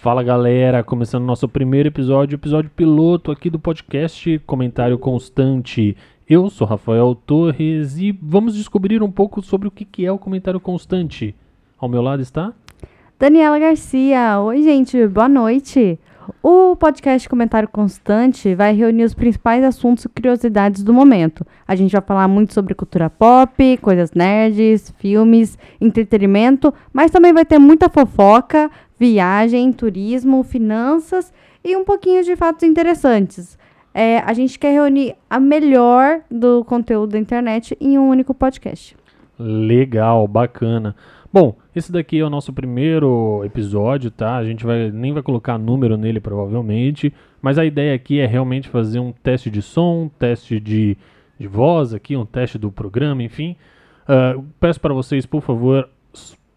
Fala galera, começando nosso primeiro episódio, episódio piloto aqui do podcast Comentário Constante. Eu sou Rafael Torres e vamos descobrir um pouco sobre o que é o comentário constante. Ao meu lado está Daniela Garcia. Oi, gente, boa noite. O podcast Comentário Constante vai reunir os principais assuntos e curiosidades do momento. A gente vai falar muito sobre cultura pop, coisas nerds, filmes, entretenimento, mas também vai ter muita fofoca, viagem, turismo, finanças e um pouquinho de fatos interessantes. É, a gente quer reunir a melhor do conteúdo da internet em um único podcast. Legal, bacana. Bom, esse daqui é o nosso primeiro episódio, tá? A gente vai, nem vai colocar número nele provavelmente, mas a ideia aqui é realmente fazer um teste de som, um teste de, de voz aqui, um teste do programa, enfim. Uh, peço para vocês, por favor,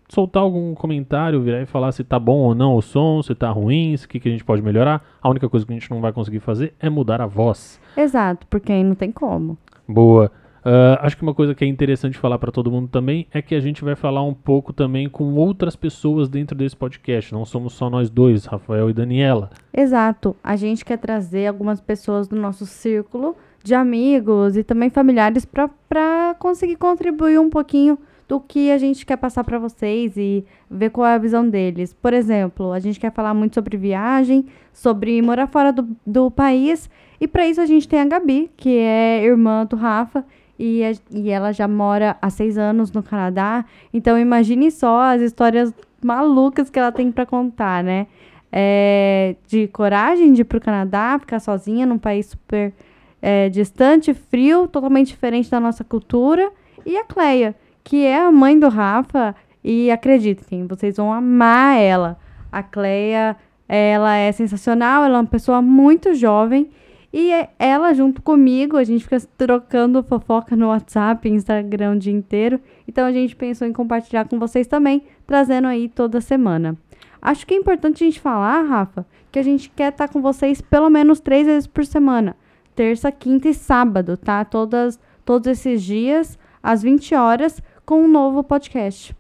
soltar algum comentário, virar e falar se tá bom ou não o som, se tá ruim, o que, que a gente pode melhorar. A única coisa que a gente não vai conseguir fazer é mudar a voz. Exato, porque aí não tem como. Boa. Uh, acho que uma coisa que é interessante falar para todo mundo também é que a gente vai falar um pouco também com outras pessoas dentro desse podcast. Não somos só nós dois, Rafael e Daniela. Exato. A gente quer trazer algumas pessoas do nosso círculo de amigos e também familiares para conseguir contribuir um pouquinho do que a gente quer passar para vocês e ver qual é a visão deles. Por exemplo, a gente quer falar muito sobre viagem, sobre morar fora do, do país. E para isso a gente tem a Gabi, que é irmã do Rafa e, e ela já mora há seis anos no Canadá. Então imagine só as histórias malucas que ela tem para contar, né? É, de coragem de ir pro Canadá, ficar sozinha num país super é, distante, frio, totalmente diferente da nossa cultura. E a Cleia, que é a mãe do Rafa, e acreditem, vocês vão amar ela. A Cleia, ela é sensacional, ela é uma pessoa muito jovem e é ela, junto comigo, a gente fica trocando fofoca no WhatsApp, Instagram o dia inteiro. Então a gente pensou em compartilhar com vocês também, trazendo aí toda semana. Acho que é importante a gente falar, Rafa, que a gente quer estar com vocês pelo menos três vezes por semana. Terça, quinta e sábado, tá? Todas, todos esses dias, às 20 horas, com um novo podcast.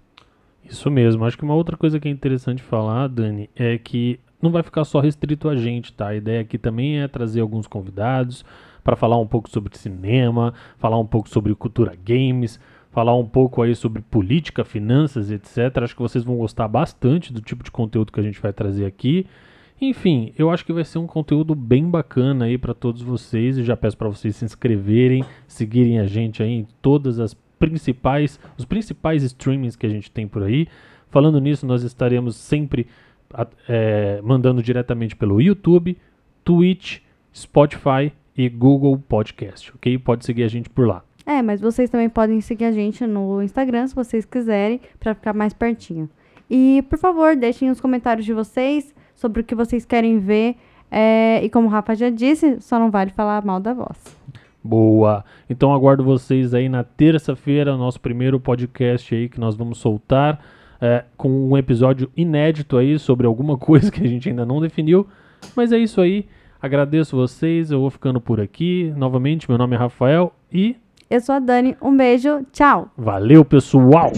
Isso mesmo. Acho que uma outra coisa que é interessante falar, Dani, é que não vai ficar só restrito a gente, tá? A ideia aqui também é trazer alguns convidados para falar um pouco sobre cinema, falar um pouco sobre cultura games, falar um pouco aí sobre política, finanças, etc. Acho que vocês vão gostar bastante do tipo de conteúdo que a gente vai trazer aqui. Enfim, eu acho que vai ser um conteúdo bem bacana aí para todos vocês e já peço para vocês se inscreverem, seguirem a gente aí em todas as principais, os principais streamings que a gente tem por aí. Falando nisso, nós estaremos sempre é, mandando diretamente pelo YouTube, Twitch, Spotify e Google Podcast, ok? Pode seguir a gente por lá. É, mas vocês também podem seguir a gente no Instagram, se vocês quiserem, para ficar mais pertinho. E, por favor, deixem os comentários de vocês sobre o que vocês querem ver. É, e como o Rafa já disse, só não vale falar mal da voz. Boa! Então aguardo vocês aí na terça-feira, nosso primeiro podcast aí que nós vamos soltar é, com um episódio inédito aí sobre alguma coisa que a gente ainda não definiu. Mas é isso aí. Agradeço vocês. Eu vou ficando por aqui. Novamente, meu nome é Rafael e. Eu sou a Dani. Um beijo. Tchau. Valeu, pessoal!